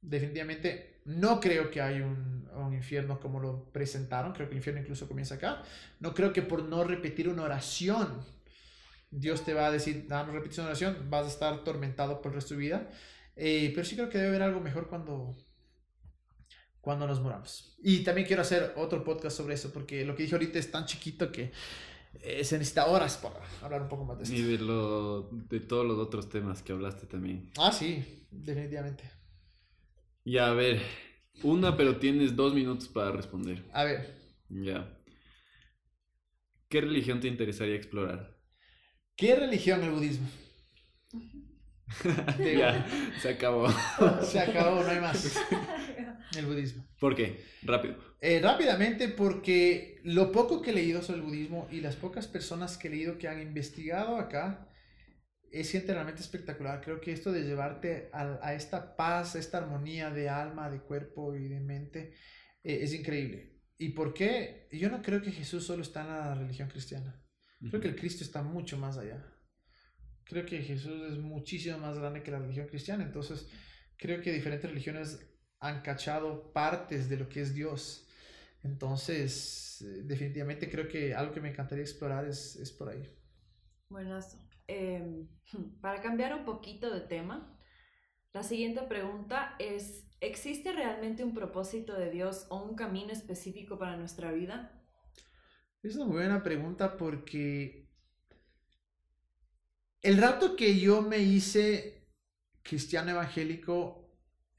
Definitivamente no creo que hay un, un infierno como lo presentaron. Creo que el infierno incluso comienza acá. No creo que por no repetir una oración, Dios te va a decir, no, no repites una oración, vas a estar atormentado por el resto de tu vida. Eh, pero sí creo que debe haber algo mejor cuando, cuando nos moramos. Y también quiero hacer otro podcast sobre eso, porque lo que dije ahorita es tan chiquito que eh, se necesita horas para hablar un poco más de esto. Y de, lo, de todos los otros temas que hablaste también. Ah, sí, definitivamente. Ya, a ver, una, pero tienes dos minutos para responder. A ver, Ya. ¿Qué religión te interesaría explorar? ¿qué religión el budismo? Ya, se acabó. Se acabó, no hay más. El budismo. ¿Por qué? Rápido. Eh, rápidamente, porque lo poco que he leído sobre el budismo y las pocas personas que he leído que han investigado acá, es realmente espectacular. Creo que esto de llevarte a, a esta paz, a esta armonía de alma, de cuerpo y de mente, eh, es increíble. ¿Y por qué? Yo no creo que Jesús solo está en la religión cristiana. Creo que el Cristo está mucho más allá. Creo que Jesús es muchísimo más grande que la religión cristiana. Entonces, creo que diferentes religiones han cachado partes de lo que es Dios. Entonces, eh, definitivamente creo que algo que me encantaría explorar es, es por ahí. Buenazo. Eh, para cambiar un poquito de tema, la siguiente pregunta es, ¿existe realmente un propósito de Dios o un camino específico para nuestra vida? Es una muy buena pregunta porque el rato que yo me hice cristiano evangélico,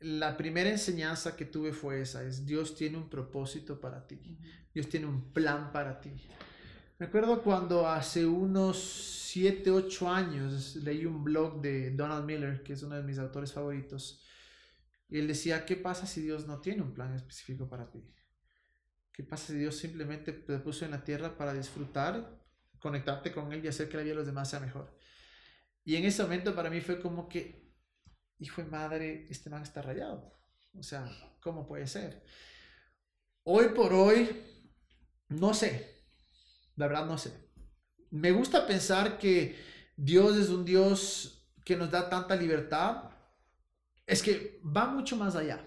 la primera enseñanza que tuve fue esa, es Dios tiene un propósito para ti, Dios tiene un plan para ti. Me acuerdo cuando hace unos 7, 8 años leí un blog de Donald Miller, que es uno de mis autores favoritos, y él decía, ¿qué pasa si Dios no tiene un plan específico para ti? ¿Qué pasa si Dios simplemente te puso en la tierra para disfrutar, conectarte con Él y hacer que la vida de los demás sea mejor? Y en ese momento para mí fue como que, hijo de madre, este man está rayado. O sea, ¿cómo puede ser? Hoy por hoy, no sé. La verdad no sé. Me gusta pensar que Dios es un Dios que nos da tanta libertad. Es que va mucho más allá.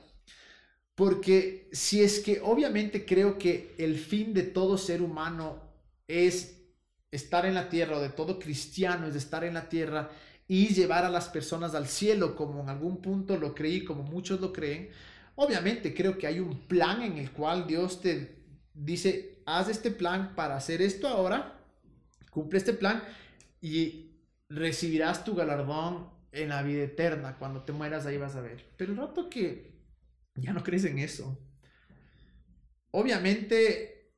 Porque si es que obviamente creo que el fin de todo ser humano es estar en la tierra, o de todo cristiano es estar en la tierra y llevar a las personas al cielo, como en algún punto lo creí, como muchos lo creen. Obviamente creo que hay un plan en el cual Dios te dice, haz este plan para hacer esto ahora, cumple este plan y recibirás tu galardón en la vida eterna. Cuando te mueras ahí vas a ver. Pero el rato que ya no crees en eso. Obviamente,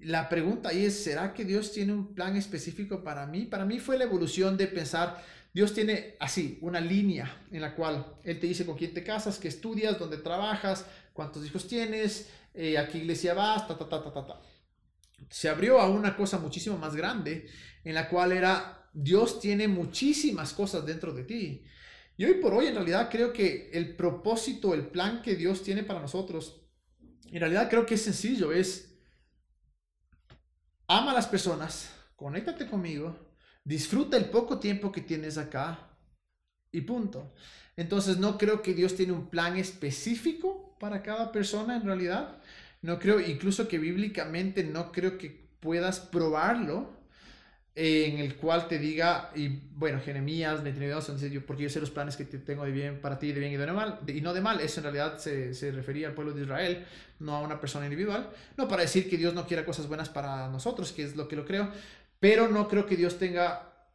la pregunta ahí es, ¿será que Dios tiene un plan específico para mí? Para mí fue la evolución de pensar, Dios tiene así, una línea en la cual Él te dice con quién te casas, qué estudias, dónde trabajas, cuántos hijos tienes, eh, a qué iglesia vas, ta, ta, ta, ta, ta, ta. Se abrió a una cosa muchísimo más grande, en la cual era, Dios tiene muchísimas cosas dentro de ti. Y hoy por hoy en realidad creo que el propósito, el plan que Dios tiene para nosotros, en realidad creo que es sencillo, es ama a las personas, conéctate conmigo, disfruta el poco tiempo que tienes acá y punto. Entonces no creo que Dios tiene un plan específico para cada persona en realidad. No creo, incluso que bíblicamente no creo que puedas probarlo en el cual te diga, y bueno, Jeremías 29, dice, porque yo sé los planes que te tengo de bien para ti, de bien y de mal, y no de mal, eso en realidad se, se, refería al pueblo de Israel, no a una persona individual, no para decir que Dios no quiera cosas buenas para nosotros, que es lo que lo creo, pero no creo que Dios tenga,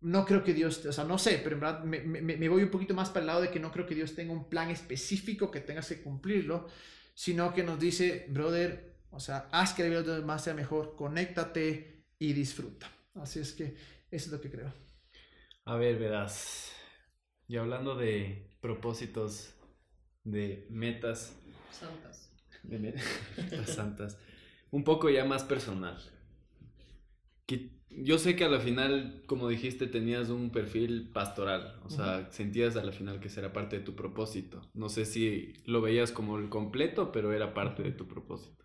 no creo que Dios, o sea, no sé, pero en verdad me, me, me voy un poquito más para el lado de que no creo que Dios tenga un plan específico que tengas que cumplirlo, sino que nos dice, brother, o sea, haz que la vida de los demás sea mejor, conéctate y disfruta. Así es que eso es lo que creo. A ver, verás. Y hablando de propósitos, de metas. Santas. De metas santas. Un poco ya más personal. Que yo sé que a la final, como dijiste, tenías un perfil pastoral. O sea, uh -huh. sentías a la final que será parte de tu propósito. No sé si lo veías como el completo, pero era parte de tu propósito.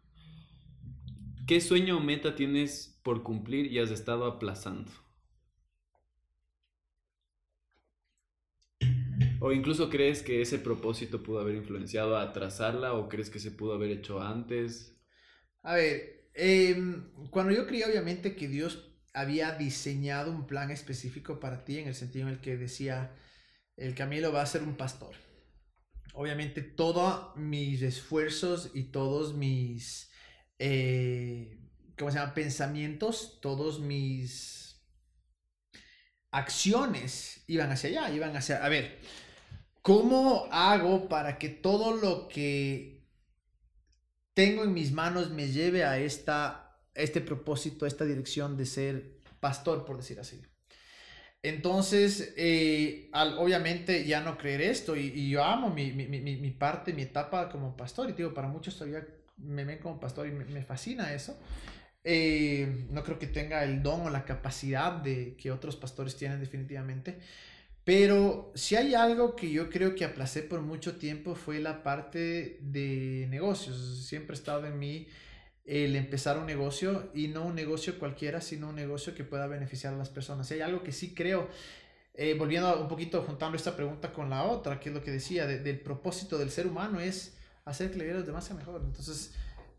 ¿Qué sueño o meta tienes por cumplir y has estado aplazando? ¿O incluso crees que ese propósito pudo haber influenciado a trazarla o crees que se pudo haber hecho antes? A ver, eh, cuando yo creía obviamente que Dios había diseñado un plan específico para ti en el sentido en el que decía, el Camilo va a ser un pastor. Obviamente todos mis esfuerzos y todos mis eh, ¿cómo se llama? Pensamientos, todos mis acciones iban hacia allá, iban hacia, a ver, ¿cómo hago para que todo lo que tengo en mis manos me lleve a esta, este propósito, a esta dirección de ser pastor, por decir así? Entonces, eh, al, obviamente ya no creer esto y, yo amo mi, mi, mi, parte, mi etapa como pastor y digo, para muchos todavía me ven como pastor y me, me fascina eso. Eh, no creo que tenga el don o la capacidad de que otros pastores tienen definitivamente. Pero si hay algo que yo creo que aplacé por mucho tiempo fue la parte de negocios. Siempre ha estado en mí el empezar un negocio y no un negocio cualquiera, sino un negocio que pueda beneficiar a las personas. Si hay algo que sí creo, eh, volviendo un poquito, juntando esta pregunta con la otra, que es lo que decía, de, del propósito del ser humano es hacer que la vida de los demás sea mejor. Entonces,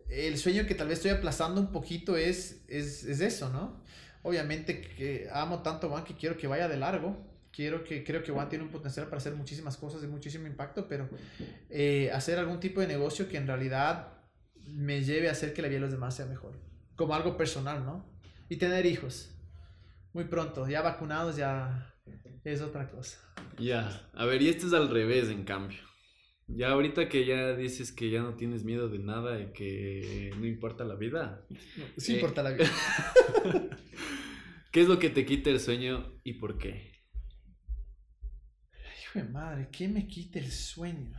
el sueño que tal vez estoy aplazando un poquito es, es, es eso, ¿no? Obviamente que amo tanto a Juan que quiero que vaya de largo. Quiero que, creo que Juan tiene un potencial para hacer muchísimas cosas de muchísimo impacto, pero eh, hacer algún tipo de negocio que en realidad me lleve a hacer que la vida de los demás sea mejor. Como algo personal, ¿no? Y tener hijos. Muy pronto, ya vacunados ya es otra cosa. Ya, a ver, y esto es al revés, en cambio. Ya ahorita que ya dices que ya no tienes miedo de nada y que no importa la vida. Sí eh, importa la vida. ¿Qué es lo que te quita el sueño y por qué? Madre, ¿qué me quita el sueño?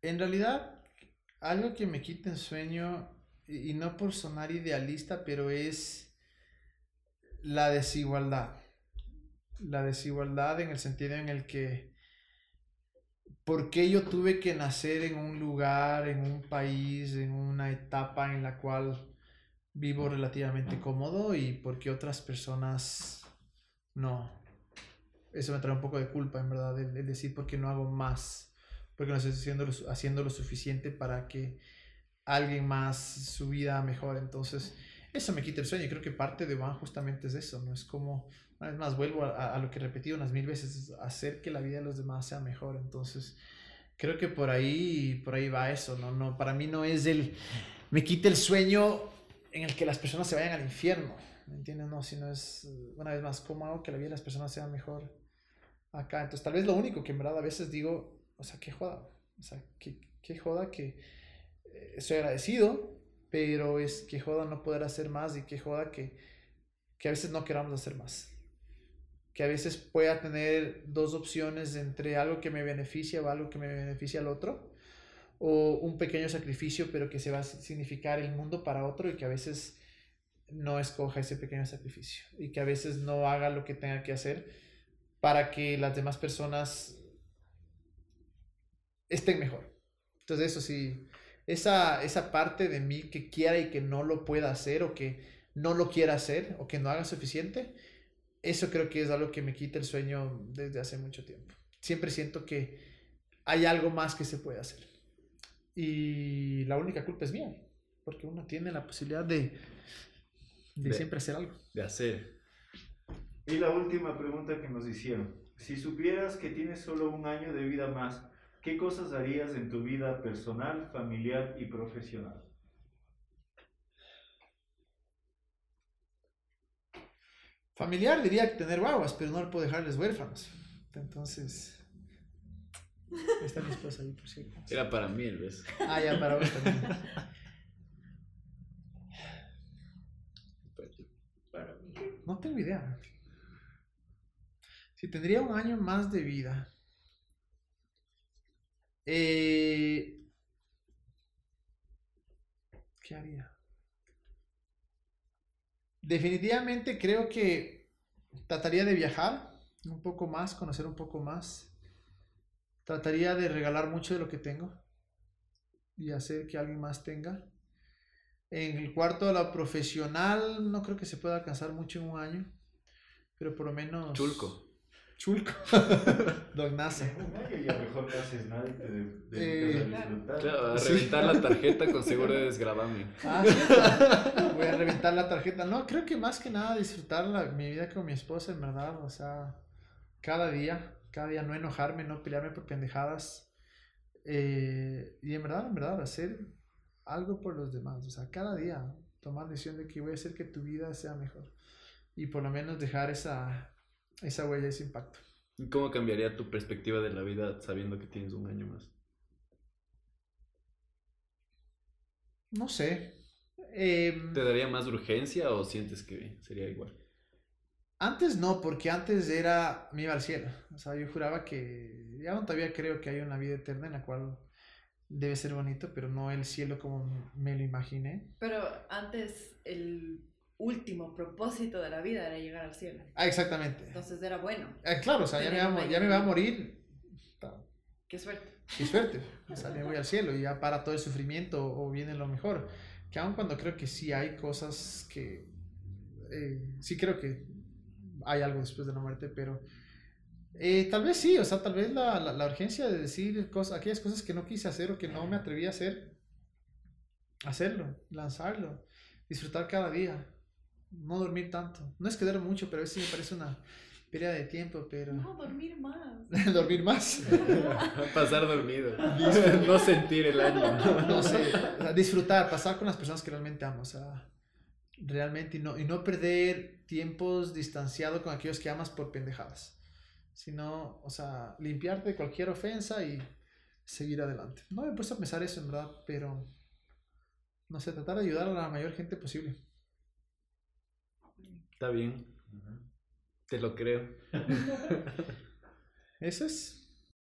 En realidad, algo que me quita el sueño, y no por sonar idealista, pero es la desigualdad la desigualdad en el sentido en el que por qué yo tuve que nacer en un lugar, en un país, en una etapa en la cual vivo relativamente cómodo y por qué otras personas no. Eso me trae un poco de culpa, en verdad, el, decir por qué no hago más, porque no estoy haciendo lo, haciendo lo suficiente para que alguien más su vida mejore. Entonces, eso me quita el sueño y creo que parte de One justamente es eso, ¿no? Es como, una vez más, vuelvo a, lo que he repetido unas mil veces, es hacer que la vida de los demás sea mejor. Entonces, creo que por ahí, por ahí va eso, ¿no? no Para mí no es el, me quita el sueño en el que las personas se vayan al infierno, ¿me entiendes? No, sino es, eh, una vez más, cómo hago que la vida de las personas sea mejor acá. Entonces, tal vez lo único que en verdad a veces digo, o sea, qué joda, o sea, qué, qué joda que eh, estoy agradecido, pero es que joda no poder hacer más y que joda que, que a veces no queramos hacer más. Que a veces pueda tener dos opciones entre algo que me beneficia o algo que me beneficia al otro, o un pequeño sacrificio, pero que se va a significar el mundo para otro y que a veces no escoja ese pequeño sacrificio y que a veces no haga lo que tenga que hacer para que las demás personas estén mejor. Entonces eso sí, esa, esa parte de mí que quiera y que no lo pueda hacer o que no lo quiera hacer o que no haga suficiente, eso creo que es algo que me quita el sueño desde hace mucho tiempo. Siempre siento que hay algo más que se puede hacer. Y la única culpa es mía, porque uno tiene la posibilidad de, de De- siempre hacer algo. De hacer. Y la última pregunta que nos hicieron. Si supieras que tienes solo un año de vida más, ¿qué cosas harías en tu vida personal, familiar y profesional? Familiar diría que tener guaguas, pero no le puedo dejarles huérfanos. Entonces, está mi esposa ahí, por cierto. Era para mí el beso. Ah, ya, para vos también. Para mí. No tengo idea. Si tendría un año más de vida. eh, ¿Qué haría? Definitivamente creo que trataría de viajar un poco más, conocer un poco más. Trataría de regalar mucho de lo que tengo y hacer que alguien más tenga. En el cuarto de la profesional no creo que se pueda alcanzar mucho en un año, pero por lo menos... Chulco. Chulco. Don un año ya mejor no haces nada y te de- Eh, a disfrutar. Claro, a Sí. reventar la tarjeta con seguro de desgravame. Ah, sí. Voy a reventar la tarjeta. No, creo que más que nada disfrutar la- mi vida con mi esposa, en verdad. O sea, cada día, cada día no enojarme, no pelearme por pendejadas. Eh, y en verdad, en verdad, hacer algo por los demás. O sea, cada día tomar decisión de que voy a hacer que tu vida sea mejor. Y por lo menos dejar esa, esa huella, ese impacto. ¿Y ¿Cómo cambiaría tu perspectiva de la vida sabiendo que tienes un año más? No sé. Em, ¿Te daría más urgencia o sientes que sería igual? Antes no, porque antes era, me iba al cielo. O sea, yo juraba que, ya todavía creo que hay una vida eterna en la cual debe ser bonito, pero no el cielo como me lo imaginé. Pero antes el último propósito de la vida era llegar al cielo. Ah, exactamente. Entonces era bueno. Ah, claro, o sea, ya me, va, a un mo- ya me va a año. morir. Qué suerte. Qué suerte. O sea, me voy al cielo y ya para todo el sufrimiento o viene lo mejor. Que aun cuando creo que sí hay cosas que... eh, sí creo que hay algo después de la muerte, pero... eh, tal vez sí, o sea, tal vez la, la, la urgencia de decir cosas, aquellas cosas que no quise hacer o que no me atreví a hacer, hacerlo, lanzarlo, disfrutar cada día, no dormir tanto. No es que duermo mucho, pero a veces me parece una pérdida de tiempo, pero... No, dormir más. dormir más. Pasar dormido. no sentir el año. no sé, o sea, disfrutar, pasar con las personas que realmente amo, o sea, realmente y no, y no perder tiempos distanciado con aquellos que amas por pendejadas, sino, o sea, limpiarte de cualquier ofensa y seguir adelante. No me he puesto a pensar eso en verdad, pero, no sé, tratar de ayudar a la mayor gente posible. Está bien. Te lo creo. Eso es.